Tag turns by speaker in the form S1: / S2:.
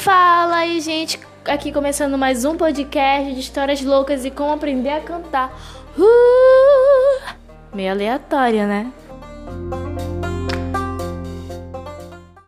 S1: Fala aí, gente. Aqui começando mais um podcast de histórias loucas e como aprender a cantar. Uh! Meio aleatório, né?